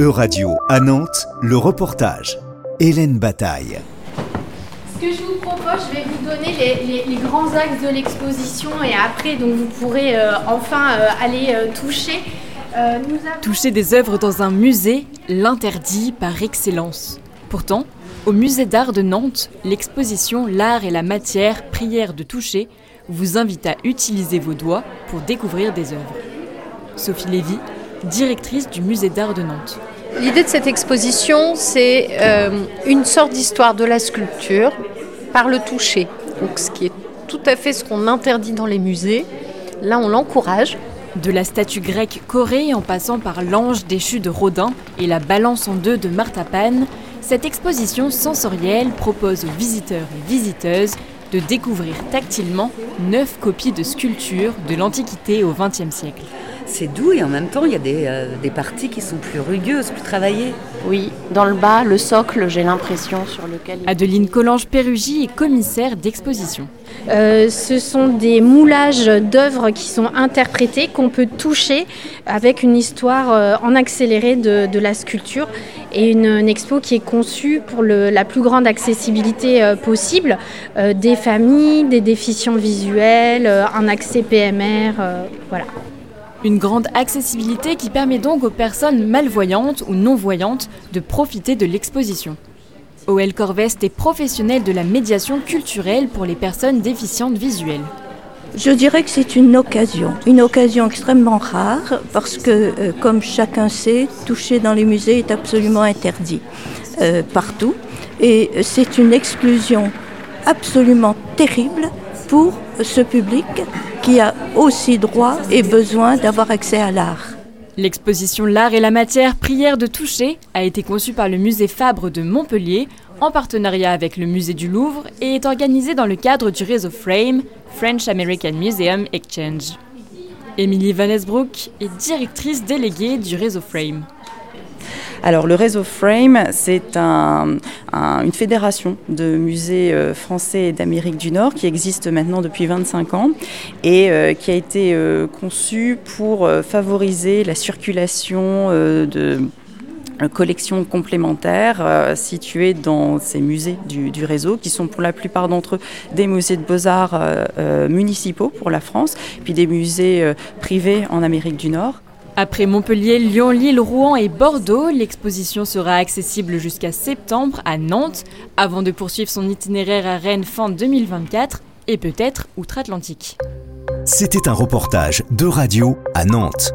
E-Radio à Nantes, le reportage. Hélène Bataille. Ce que je vous propose, je vais vous donner les, les- les grands axes de l'exposition et après, donc vous pourrez euh, enfin euh, aller euh, toucher. Euh, nous avons- Toucher des œuvres dans un musée, l'interdit par excellence. Pourtant, au musée d'art de Nantes, l'exposition L'art et la matière, prière de toucher vous invite à utiliser vos doigts pour découvrir des œuvres. Sophie Lévy, directrice du musée d'art de Nantes. L'idée de cette exposition, c'est euh, une sorte d'histoire de la sculpture par le toucher. Donc, ce qui est tout à fait ce qu'on interdit dans les musées. Là, on l'encourage. De la statue grecque Corée en passant par l'ange déchu de Rodin et la balance en deux de Martha Pan, cette exposition sensorielle propose aux visiteurs et visiteuses de découvrir tactilement neuf copies de sculptures de l'Antiquité au XXe siècle. C'est doux et en même temps, il y a des, euh, des parties qui sont plus rugueuses, plus travaillées. Oui, dans le bas, le socle, j'ai l'impression, sur lequel... Adeline Collange-Pérugie est commissaire d'exposition. Euh, ce sont des moulages d'œuvres qui sont interprétées, qu'on peut toucher avec une histoire euh, en accéléré de, de la sculpture et une, une expo qui est conçue pour le- la plus grande accessibilité euh, possible euh, des familles, des déficients visuels, euh, un accès PMR, euh, voilà. Une grande accessibilité qui permet donc aux personnes malvoyantes ou non-voyantes de profiter de l'exposition. OL Corvest est professionnel de la médiation culturelle pour les personnes déficientes visuelles. Je dirais que c'est une occasion, une occasion extrêmement rare parce que, euh, comme chacun sait, toucher dans les musées est absolument interdit euh, partout et c'est une exclusion absolument terrible pour ce public qui a aussi droit et besoin d'avoir accès à l'art. L'exposition L'art et la matière, prière de toucher a été conçue par le musée Fabre de Montpellier en partenariat avec le musée du Louvre et est organisée dans le cadre du réseau Frame, French American Museum Exchange. Émilie Van Esbroek est directrice déléguée du réseau Frame. Alors le réseau Frame, c'est un- un- une fédération de musées euh, français et d'Amérique du Nord qui existe maintenant depuis 25 ans et euh, qui a été euh, conçu pour favoriser la circulation de collections complémentaires situées dans ces musées du, réseau, qui sont pour la plupart d'entre eux des musées de beaux-arts municipaux pour la France, puis des musées privés en Amérique du Nord. Après Montpellier, Lyon, Lille, Rouen et Bordeaux, l'exposition sera accessible jusqu'à septembre à Nantes, avant de poursuivre son itinéraire à Rennes fin 2024 et peut-être outre-Atlantique. C'était un reportage de radio à Nantes.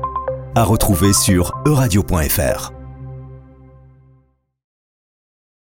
À retrouver sur euradio.fr.